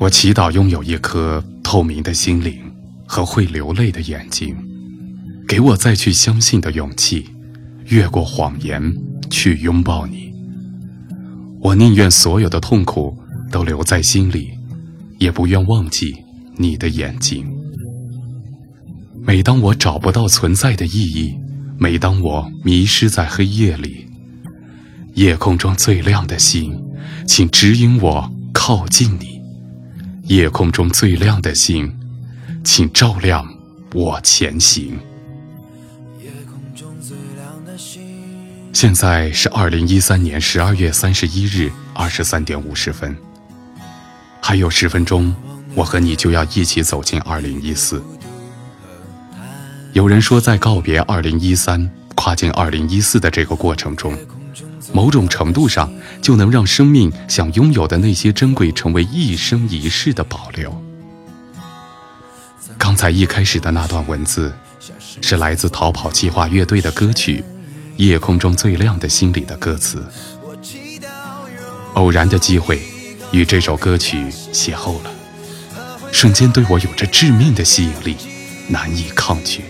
我祈祷拥有一颗透明的心灵和会流泪的眼睛，给我再去相信的勇气，越过谎言去拥抱你。我宁愿所有的痛苦都留在心里，也不愿忘记你的眼睛。每当我找不到存在的意义，每当我迷失在黑夜里，夜空中最亮的星，请指引我靠近你。夜空中最亮的星，请照亮我前行。现在是二零一三年十二月三十一日二十三点五十分，还有十分钟，我和你就要一起走进二零一四。有人说，在告别二零一三、跨进二零一四的这个过程中。某种程度上，就能让生命想拥有的那些珍贵，成为一生一世的保留。刚才一开始的那段文字，是来自逃跑计划乐队的歌曲《夜空中最亮的星》里的歌词。偶然的机会，与这首歌曲邂逅了，瞬间对我有着致命的吸引力，难以抗拒。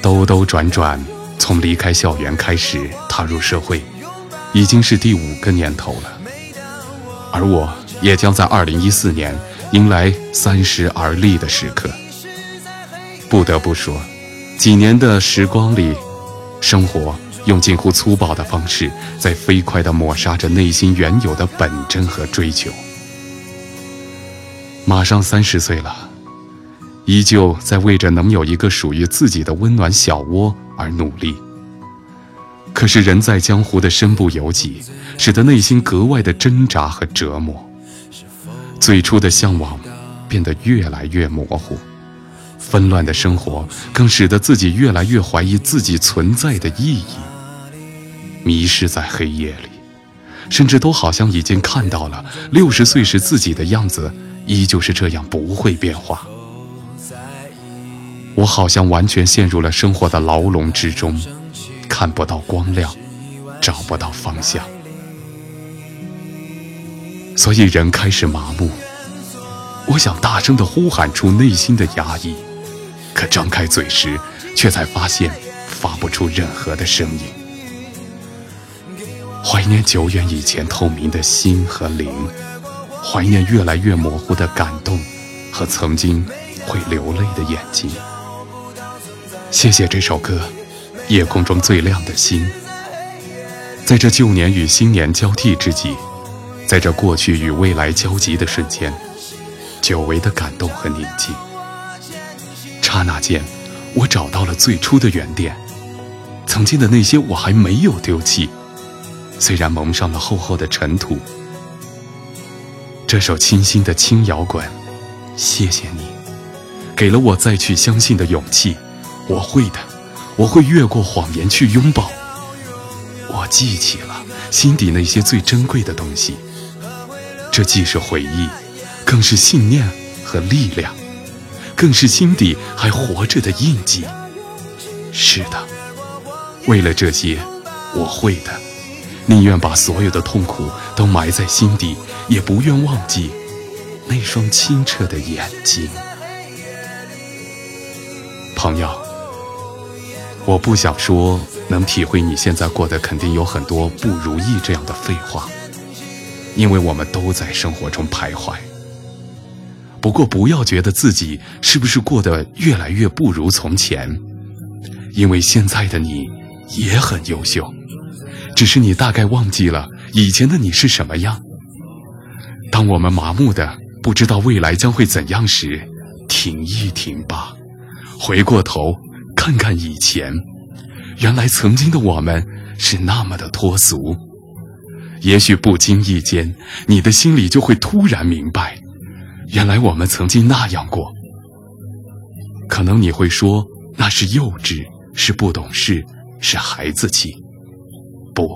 兜兜转转。从离开校园开始踏入社会，已经是第五个年头了，而我也将在二零一四年迎来三十而立的时刻。不得不说，几年的时光里，生活用近乎粗暴的方式，在飞快地抹杀着内心原有的本真和追求。马上三十岁了，依旧在为着能有一个属于自己的温暖小窝。而努力，可是人在江湖的身不由己，使得内心格外的挣扎和折磨。最初的向往变得越来越模糊，纷乱的生活更使得自己越来越怀疑自己存在的意义，迷失在黑夜里，甚至都好像已经看到了六十岁时自己的样子，依旧是这样不会变化。我好像完全陷入了生活的牢笼之中，看不到光亮，找不到方向，所以人开始麻木。我想大声地呼喊出内心的压抑，可张开嘴时，却才发现发不出任何的声音。怀念久远以前透明的心和灵，怀念越来越模糊的感动和曾经会流泪的眼睛。谢谢这首歌，《夜空中最亮的星》。在这旧年与新年交替之际，在这过去与未来交集的瞬间，久违的感动和宁静。刹那间，我找到了最初的原点，曾经的那些我还没有丢弃，虽然蒙上了厚厚的尘土。这首清新的轻摇滚，谢谢你，给了我再去相信的勇气。我会的，我会越过谎言去拥抱。我记起了心底那些最珍贵的东西，这既是回忆，更是信念和力量，更是心底还活着的印记。是的，为了这些，我会的，宁愿把所有的痛苦都埋在心底，也不愿忘记那双清澈的眼睛，朋友。我不想说能体会你现在过得肯定有很多不如意这样的废话，因为我们都在生活中徘徊。不过不要觉得自己是不是过得越来越不如从前，因为现在的你也很优秀，只是你大概忘记了以前的你是什么样。当我们麻木的不知道未来将会怎样时，停一停吧，回过头。看看以前，原来曾经的我们是那么的脱俗。也许不经意间，你的心里就会突然明白，原来我们曾经那样过。可能你会说那是幼稚，是不懂事，是孩子气。不，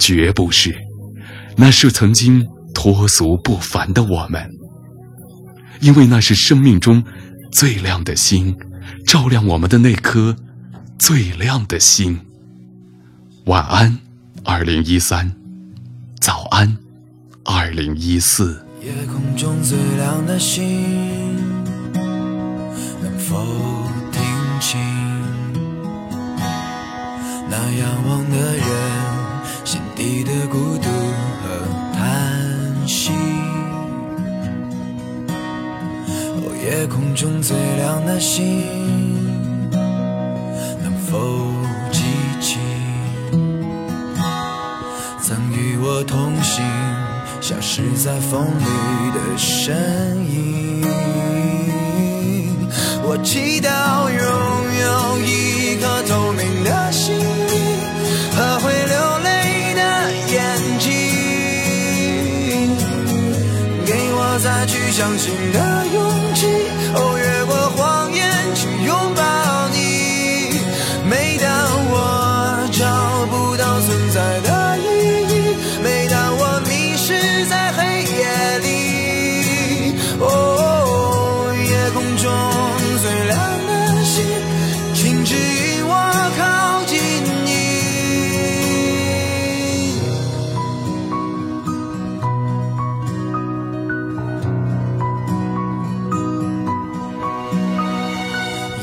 绝不是，那是曾经脱俗不凡的我们。因为那是生命中最亮的星。照亮我们的那颗最亮的星。晚安，二零一三；早安，二零一四。夜空中最亮的星，能否听清那仰望的人心底的孤独空中最亮的星，能否记起曾与我同行？消失在风里的身影。我祈祷再去相信的勇气。哦，越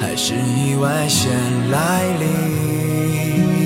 还是意外先来临？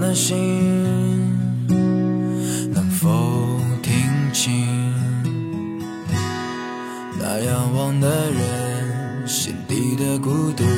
的心能否听清那仰望的人心底的孤独？